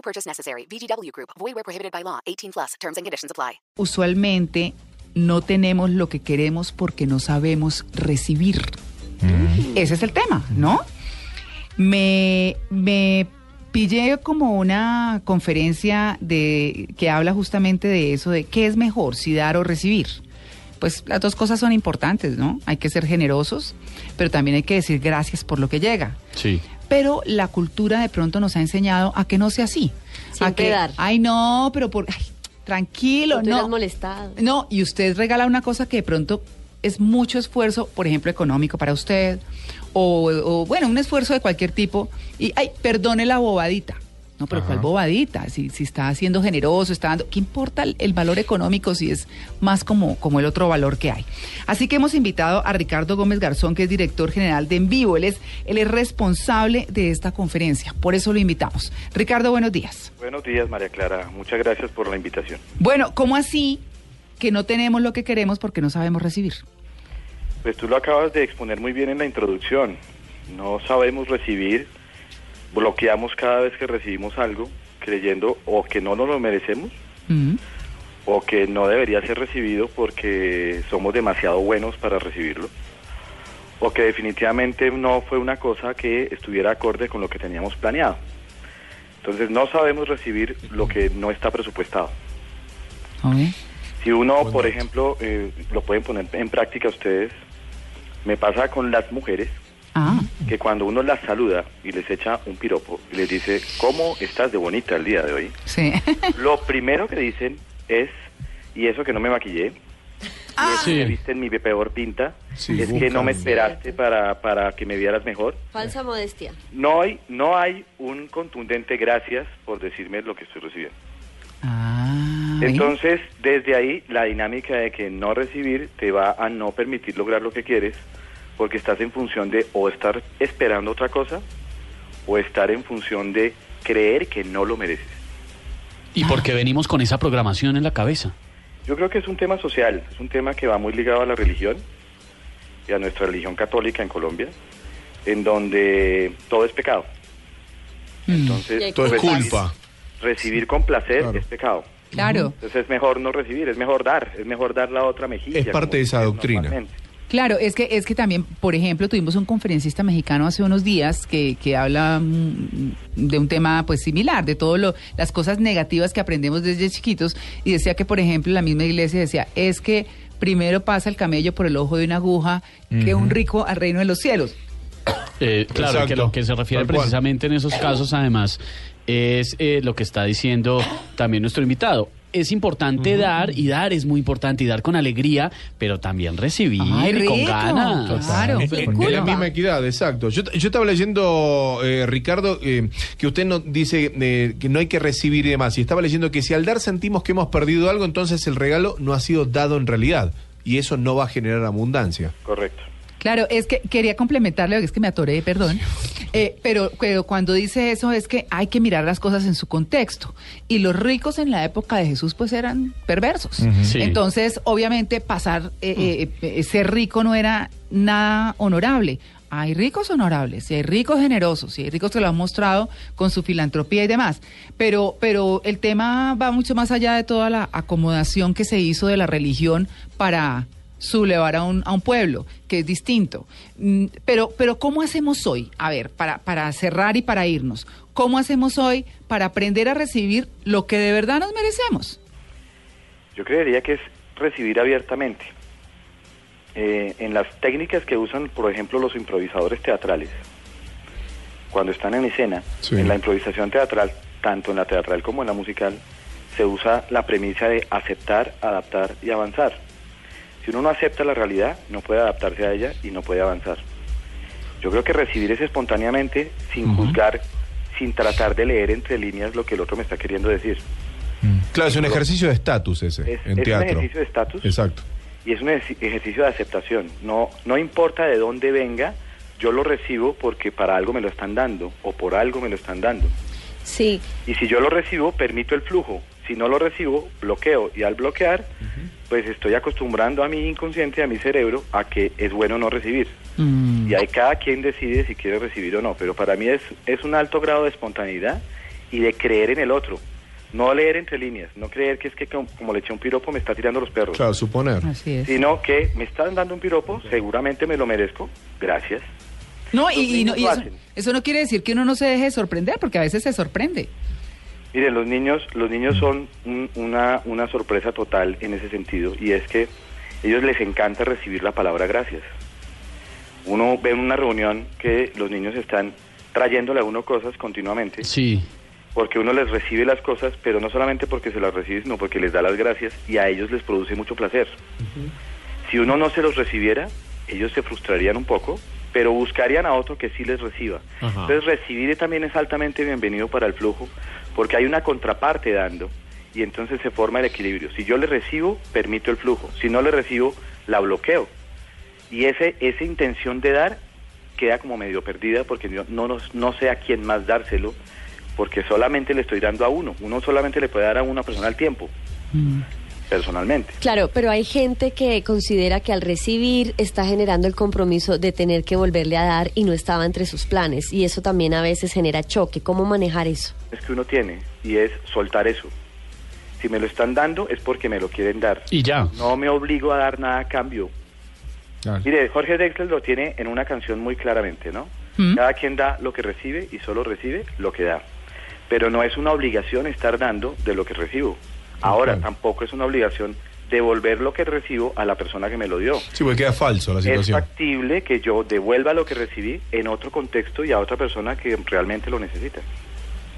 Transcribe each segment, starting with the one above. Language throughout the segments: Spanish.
No purchase necessary. VGW Group. Void where prohibited by law. 18 plus. Terms and conditions apply. usualmente no tenemos lo que queremos porque no sabemos recibir. Ese es el tema, ¿no? Me, me pillé como una conferencia de que habla justamente de eso, de qué es mejor, si dar o recibir. Pues las dos cosas son importantes, ¿no? Hay que ser generosos, pero también hay que decir gracias por lo que llega. Sí. Pero la cultura de pronto nos ha enseñado a que no sea así. a Siempre que, dar. ay no, pero por, ay, tranquilo, No molestado. No, y usted regala una cosa que de pronto es mucho esfuerzo, por ejemplo, económico para usted, o, o, bueno, un esfuerzo de cualquier tipo, y, ay, perdone la bobadita. No, pero ¿cuál bobadita? Si, si está siendo generoso, está dando... ¿Qué importa el, el valor económico si es más como, como el otro valor que hay? Así que hemos invitado a Ricardo Gómez Garzón, que es director general de En Vivo. Él es, él es responsable de esta conferencia. Por eso lo invitamos. Ricardo, buenos días. Buenos días, María Clara. Muchas gracias por la invitación. Bueno, ¿cómo así que no tenemos lo que queremos porque no sabemos recibir? Pues tú lo acabas de exponer muy bien en la introducción. No sabemos recibir, bloqueamos cada vez que recibimos algo, creyendo o que no nos lo merecemos Mm. o que no debería ser recibido porque somos demasiado buenos para recibirlo o que definitivamente no fue una cosa que estuviera acorde con lo que teníamos planeado. Entonces no sabemos recibir lo que no está presupuestado. Si uno, por ejemplo, eh, lo pueden poner en práctica ustedes, me pasa con las mujeres Ah, que cuando uno las saluda y les echa un piropo y les dice, ¿cómo estás de bonita el día de hoy? sí. Lo primero que dicen es, y eso que no me maquillé, y eso Sí. que viste en mi peor pinta, Sí, es que no me esperaste para, para que me vieras mejor. Falsa modestia. No hay, no hay un contundente gracias por decirme lo que estoy recibiendo. Ah. Entonces, desde ahí, la dinámica de que no recibir te va a no permitir lograr lo que quieres, porque estás en función de o estar esperando otra cosa, o estar en función de creer que no lo mereces. Y porque venimos con esa programación en la cabeza. Yo creo que es un tema social, es un tema que va muy ligado a la religión y a nuestra religión católica en Colombia, en donde todo es pecado. Mm, Entonces, Todo es culpas. culpa. recibir con placer Claro. es pecado. claro, Entonces es mejor no recibir, es mejor dar, es mejor dar la otra mejilla. Es parte de esa doctrina. Claro, es que, es que también, por ejemplo, tuvimos un conferencista mexicano hace unos días que, que habla mm, de un tema pues similar, de todas las cosas negativas que aprendemos desde chiquitos, y decía que, por ejemplo, la misma iglesia decía, es que primero pasa el camello por el ojo de una aguja que un rico al reino de los cielos. Eh, claro, Exacto. que lo que se refiere Tal cual. precisamente en esos casos, además, es eh, lo que está diciendo también nuestro invitado. Es importante dar y dar es muy importante y dar con alegría, pero también recibir Ay, con ganas. claro. En culpa. la misma equidad, exacto. Yo, yo estaba leyendo, eh, Ricardo, eh, que usted no, dice eh, que no hay que recibir y demás. Y estaba leyendo que si al dar sentimos que hemos perdido algo, entonces el regalo no ha sido dado en realidad. Y eso no va a generar abundancia. Correcto. Claro, es que quería complementarle, es que me atoré, perdón, Eh, pero, pero cuando dice eso es que hay que mirar las cosas en su contexto. Y los ricos en la época de Jesús pues eran perversos. Sí. Entonces, obviamente, pasar, eh, eh, eh, ser rico no era nada honorable. Hay ricos honorables, y hay ricos generosos, y hay ricos que lo han mostrado con su filantropía y demás. Pero, pero el tema va mucho más allá de toda la acomodación que se hizo de la religión para sublevar a un, a un pueblo, que es distinto. Mm, Pero, pero ¿cómo hacemos hoy? A ver, para, para cerrar y para irnos, ¿cómo hacemos hoy para aprender a recibir lo que de verdad nos merecemos? Yo creería que es recibir abiertamente. Eh, en las técnicas que usan, por ejemplo, los improvisadores teatrales, cuando están en escena, Sí. en la improvisación teatral, tanto en la teatral como en la musical, se usa la premisa de aceptar, adaptar y avanzar. Si uno no acepta la realidad, no puede adaptarse a ella y no puede avanzar. Yo creo que recibir es espontáneamente, sin juzgar sin tratar de leer entre líneas lo que el otro me está queriendo decir. Claro, es un ejercicio de estatus ese, Es, en es un ejercicio de estatus Exacto. y es un ejerci- ejercicio de aceptación. No, no importa de dónde venga, yo lo recibo porque para algo me lo están dando o por algo me lo están dando. Sí, Y si yo lo recibo, permito el flujo. Si no lo recibo, bloqueo. Y al bloquear, pues estoy acostumbrando a mi inconsciente, a mi cerebro, a que es bueno no recibir. Mm. Y ahí cada quien decide si quiere recibir o no. Pero para mí es, es un alto grado de espontaneidad y de creer en el otro. No leer entre líneas, no creer que es que como, como le eché un piropo me está tirando los perros. Claro, suponer. Así es. Sino que me están dando un piropo, seguramente me lo merezco, gracias. No, Los y, y no- y eso, eso no quiere decir que uno no se deje sorprender, porque a veces se sorprende. Miren, los niños, los niños son un- una, una sorpresa total en ese sentido y es que ellos les encanta recibir la palabra gracias. Uno ve en una reunión que los niños están trayéndole a uno cosas continuamente Sí. porque uno les recibe las cosas, pero no solamente porque se las recibe, sino porque les da las gracias y a ellos les produce mucho placer. Si uno no se los recibiera, ellos se frustrarían un poco, pero buscarían a otro que sí les reciba. Ajá. Entonces recibir también es altamente bienvenido para el flujo, porque hay una contraparte dando y entonces se forma el equilibrio. Si yo le recibo, permito el flujo. Si no le recibo, la bloqueo. Y ese, esa intención de dar queda como medio perdida porque no, nos- no sé a quién más dárselo, porque solamente le estoy dando a uno. Uno solamente le puede dar a una persona al tiempo, personalmente. claro, pero hay gente que considera que al recibir está generando el compromiso de tener que volverle a dar y no estaba entre sus planes. Y eso también a veces genera choque. ¿Cómo manejar eso? Es que uno tiene y es soltar eso. Si me lo están dando es porque me lo quieren dar. Y ya. No me obligo a dar nada a cambio. Claro. Mire, Jorge Drexler lo tiene en una canción muy claramente, ¿no? Mm. Cada quien da lo que recibe y solo recibe lo que da. Pero no es una obligación estar dando de lo que recibo. Ahora, tampoco es una obligación devolver lo que recibo a la persona que me lo dio. Sí, porque queda falso la Es situación. factible que yo devuelva lo que recibí en otro contexto y a otra persona que realmente lo necesita.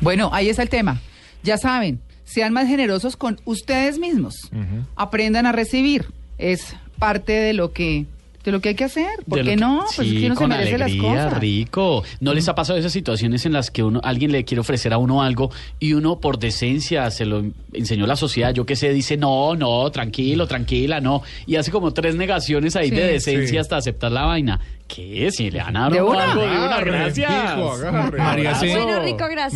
Bueno, ahí está el tema. Ya saben, sean más generosos con ustedes mismos. Aprendan a recibir. Es parte de lo que de lo que hay que hacer. ¿Por qué que- no? Pues sí, es que uno se con merece las alegría, cosas. rico. ¿No les ha pasado esas situaciones en las que uno, alguien le quiere ofrecer a uno algo y uno por decencia se lo enseñó la sociedad, yo qué sé, dice no, no, tranquilo, tranquila, no, y hace como tres negaciones ahí Sí. de decencia Sí. hasta aceptar la vaina. ¿Qué? Si le uno una. algo, de una, Agarre, gracias. María. Bueno, Rico, gracias.